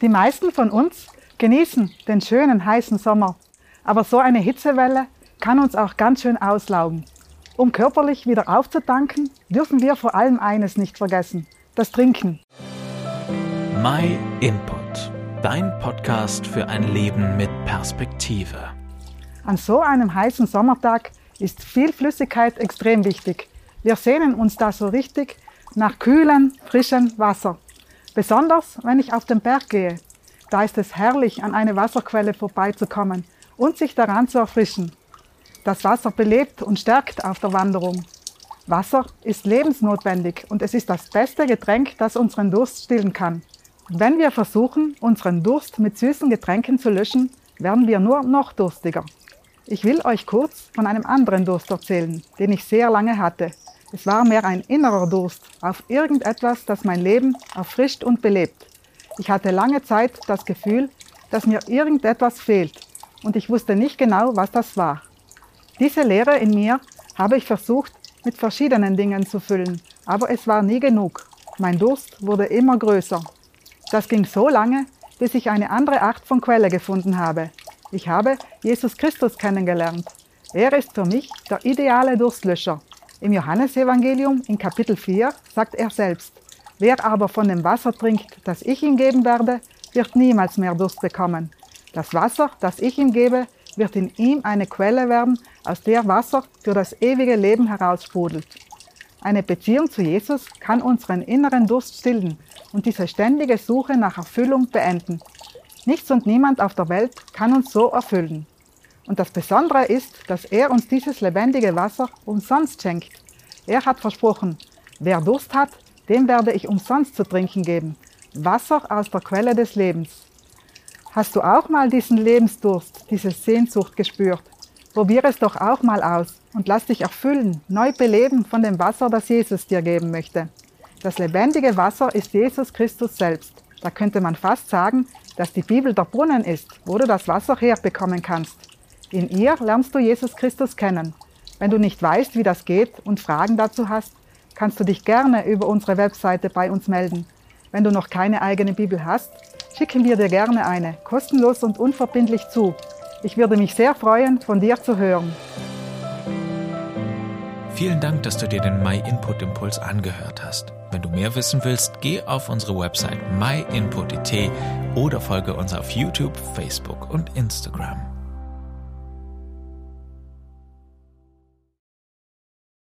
Die meisten von uns genießen den schönen heißen Sommer, aber so eine Hitzewelle kann uns auch ganz schön auslaugen. Um körperlich wieder aufzutanken, dürfen wir vor allem eines nicht vergessen, das Trinken. My Input, dein Podcast für ein Leben mit Perspektive. An so einem heißen Sommertag ist viel Flüssigkeit extrem wichtig. Wir sehnen uns da so richtig nach kühlem, frischem Wasser. Besonders wenn ich auf den Berg gehe. Da ist es herrlich, an eine Wasserquelle vorbeizukommen und sich daran zu erfrischen. Das Wasser belebt und stärkt auf der Wanderung. Wasser ist lebensnotwendig und es ist das beste Getränk, das unseren Durst stillen kann. Wenn wir versuchen, unseren Durst mit süßen Getränken zu löschen, werden wir nur noch durstiger. Ich will euch kurz von einem anderen Durst erzählen, den ich sehr lange hatte. Es war mehr ein innerer Durst auf irgendetwas, das mein Leben erfrischt und belebt. Ich hatte lange Zeit das Gefühl, dass mir irgendetwas fehlt und ich wusste nicht genau, was das war. Diese Leere in mir habe ich versucht, mit verschiedenen Dingen zu füllen, aber es war nie genug. Mein Durst wurde immer größer. Das ging so lange, bis ich eine andere Art von Quelle gefunden habe, ich habe Jesus Christus kennengelernt. Er ist für mich der ideale Durstlöscher. Im Johannesevangelium in Kapitel 4 sagt er selbst, wer aber von dem Wasser trinkt, das ich ihm geben werde, wird niemals mehr Durst bekommen. Das Wasser, das ich ihm gebe, wird in ihm eine Quelle werden, aus der Wasser für das ewige Leben heraussprudelt. Eine Beziehung zu Jesus kann unseren inneren Durst stillen und diese ständige Suche nach Erfüllung beenden. Nichts und niemand auf der Welt kann uns so erfüllen. Und das Besondere ist, dass er uns dieses lebendige Wasser umsonst schenkt. Er hat versprochen, wer Durst hat, dem werde ich umsonst zu trinken geben. Wasser aus der Quelle des Lebens. Hast du auch mal diesen Lebensdurst, diese Sehnsucht gespürt? Probier es doch auch mal aus und lass dich erfüllen, neu beleben von dem Wasser, das Jesus dir geben möchte. Das lebendige Wasser ist Jesus Christus selbst. Da könnte man fast sagen, dass die Bibel der Brunnen ist, wo du das Wasser herbekommen kannst. In ihr lernst du Jesus Christus kennen. Wenn du nicht weißt, wie das geht und Fragen dazu hast, kannst du dich gerne über unsere Webseite bei uns melden. Wenn du noch keine eigene Bibel hast, schicken wir dir gerne eine, kostenlos und unverbindlich zu. Ich würde mich sehr freuen, von dir zu hören. Vielen Dank, dass du dir den My Input Impuls angehört hast. Wenn du mehr wissen willst, geh auf unsere Website myinput.it oder folge uns auf YouTube, Facebook und Instagram.